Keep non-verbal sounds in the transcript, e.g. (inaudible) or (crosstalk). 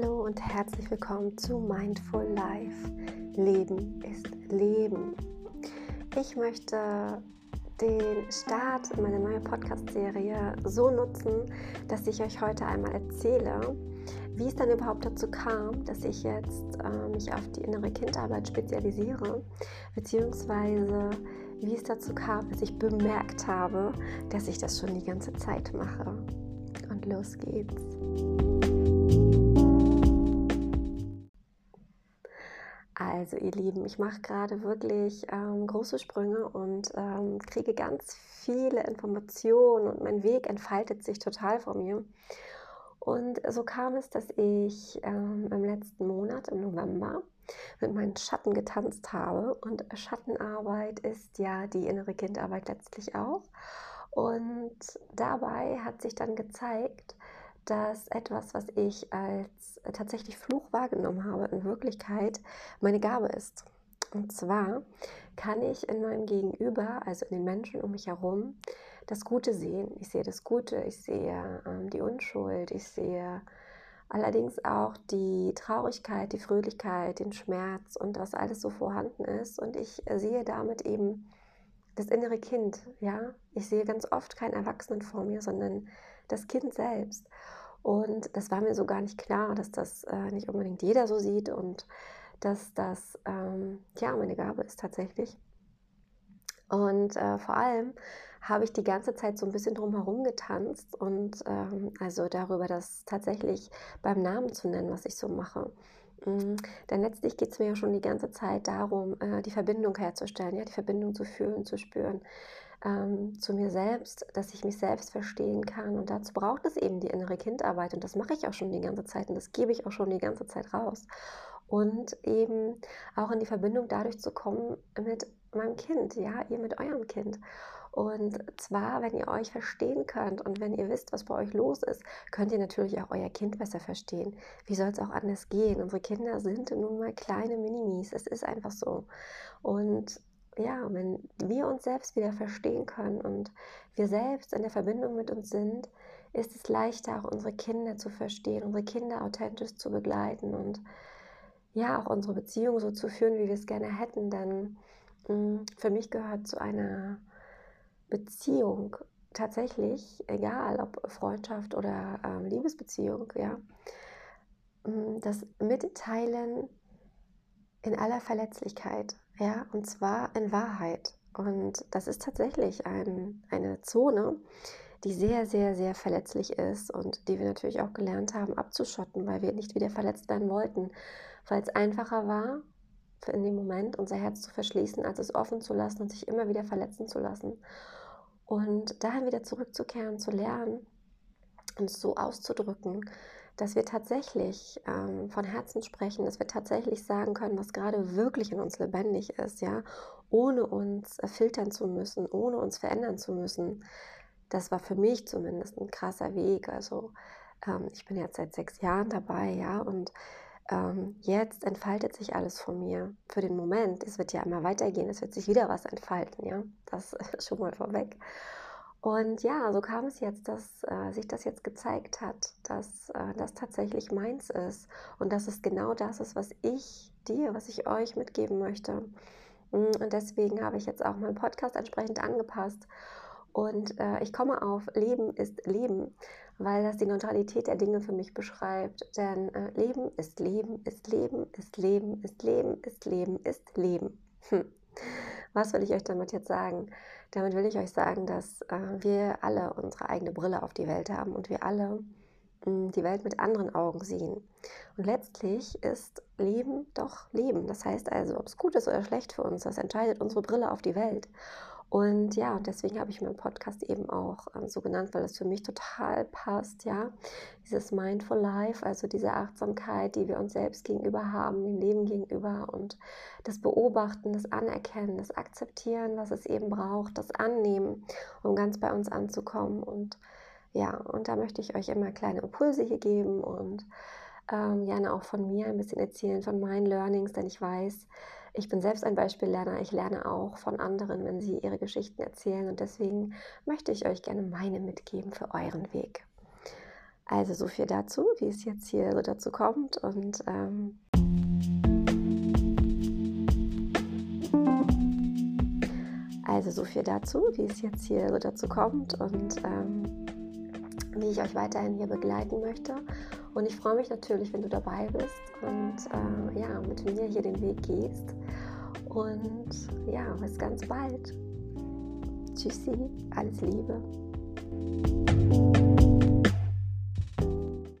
Hallo und herzlich willkommen zu Mindful Life. Leben ist Leben. Ich möchte den Start in meine neue Podcast-Serie so nutzen, dass ich euch heute einmal erzähle, wie es dann überhaupt dazu kam, dass ich jetzt äh, mich auf die innere Kindarbeit spezialisiere, beziehungsweise wie es dazu kam, dass ich bemerkt habe, dass ich das schon die ganze Zeit mache. Und los geht's. Also ihr Lieben, ich mache gerade wirklich ähm, große Sprünge und ähm, kriege ganz viele Informationen und mein Weg entfaltet sich total vor mir. Und so kam es, dass ich ähm, im letzten Monat, im November, mit meinen Schatten getanzt habe. Und Schattenarbeit ist ja die innere Kindarbeit letztlich auch. Und dabei hat sich dann gezeigt, dass etwas, was ich als tatsächlich Fluch wahrgenommen habe, in Wirklichkeit meine Gabe ist. Und zwar kann ich in meinem Gegenüber, also in den Menschen um mich herum, das Gute sehen. Ich sehe das Gute, ich sehe ähm, die Unschuld, ich sehe allerdings auch die Traurigkeit, die Fröhlichkeit, den Schmerz und was alles so vorhanden ist. Und ich sehe damit eben das innere Kind. Ja, ich sehe ganz oft keinen Erwachsenen vor mir, sondern das Kind selbst. Und das war mir so gar nicht klar, dass das äh, nicht unbedingt jeder so sieht und dass das ähm, ja meine Gabe ist tatsächlich. Und äh, vor allem habe ich die ganze Zeit so ein bisschen drumherum getanzt und ähm, also darüber, das tatsächlich beim Namen zu nennen, was ich so mache. Mhm. Denn letztlich geht es mir ja schon die ganze Zeit darum, äh, die Verbindung herzustellen, ja, die Verbindung zu fühlen, zu spüren ähm, zu mir selbst, dass ich mich selbst verstehen kann. Und dazu braucht es eben die innere Kindarbeit. Und das mache ich auch schon die ganze Zeit und das gebe ich auch schon die ganze Zeit raus. Und eben auch in die Verbindung dadurch zu kommen mit meinem Kind, ja, ihr mit eurem Kind. Und zwar, wenn ihr euch verstehen könnt und wenn ihr wisst, was bei euch los ist, könnt ihr natürlich auch euer Kind besser verstehen. Wie soll es auch anders gehen? Unsere Kinder sind nun mal kleine Minimis. Es ist einfach so. Und ja, wenn wir uns selbst wieder verstehen können und wir selbst in der Verbindung mit uns sind, ist es leichter, auch unsere Kinder zu verstehen, unsere Kinder authentisch zu begleiten und ja, auch unsere Beziehung so zu führen, wie wir es gerne hätten. Denn mh, hm, für mich gehört zu einer Beziehung tatsächlich, egal ob Freundschaft oder ähm, Liebesbeziehung, ja, hm, das Mitteilen in aller Verletzlichkeit. Ja, und zwar in Wahrheit. Und das ist tatsächlich ein, eine Zone, die sehr, sehr, sehr verletzlich ist und die wir natürlich auch gelernt haben abzuschotten, weil wir nicht wieder verletzt werden wollten, weil es einfacher war, in dem Moment unser Herz zu verschließen, als es offen zu lassen und sich immer wieder verletzen zu lassen. Und dahin wieder zurückzukehren, zu lernen, uns so auszudrücken, dass wir tatsächlich ähm, von Herzen sprechen, dass wir tatsächlich sagen können, was gerade wirklich in uns lebendig ist, ja, ohne uns filtern zu müssen, ohne uns verändern zu müssen. Das war für mich zumindest ein krasser Weg. Also ähm, ich bin jetzt seit sechs Jahren dabei, ja, und ähm, jetzt entfaltet sich alles von mir für den Moment. Es wird ja immer weitergehen, es wird sich wieder was entfalten, ja, das (laughs) schon mal vorweg. Und ja, so kam es jetzt, dass äh, sich das jetzt gezeigt hat, dass äh, das tatsächlich meins ist und dass es genau das ist, was ich dir, was ich euch mitgeben möchte. Mm, und deswegen habe ich jetzt auch meinen Podcast entsprechend angepasst. Und äh, ich komme auf Leben ist Leben, weil das die Neutralität der Dinge für mich beschreibt. Denn äh, Leben ist Leben, ist Leben, ist Leben, ist Leben, ist Leben, ist Leben. Hm. Was will ich euch damit jetzt sagen? Damit will ich euch sagen, dass äh, wir alle unsere eigene Brille auf die Welt haben und wir alle mh, hm, die Welt mit anderen Augen sehen. Und letztlich ist Leben doch Leben. Das heißt also, ob es gut ist oder schlecht für uns, das entscheidet unsere Brille auf die Welt. Und ja, deswegen habe ich meinen Podcast eben auch ähm, so genannt, weil das für mich total passt, ja. Dieses Mindful Life, also diese Achtsamkeit, die wir uns selbst gegenüber haben, dem Leben gegenüber und das Beobachten, das Anerkennen, das Akzeptieren, was es eben braucht, das Annehmen, um ganz bei uns anzukommen. Und ja, und da möchte ich euch immer kleine Impulse hier geben und ähm, gerne auch von mir ein bisschen erzählen, von meinen Learnings, denn ich weiß, ich bin selbst ein Beispiellerner. Ich lerne auch von anderen, wenn sie ihre Geschichten erzählen. Und deswegen möchte ich euch gerne meine mitgeben für euren Weg. Also so viel dazu, wie es jetzt hier so dazu kommt und ähm, also so viel dazu, wie es jetzt hier so dazu kommt und ähm, wie ich euch weiterhin hier begleiten möchte. Und ich freue mich natürlich, wenn du dabei bist und äh, ja, mit mir hier den Weg gehst. Und ja, bis ganz bald. Tschüssi, alles Liebe.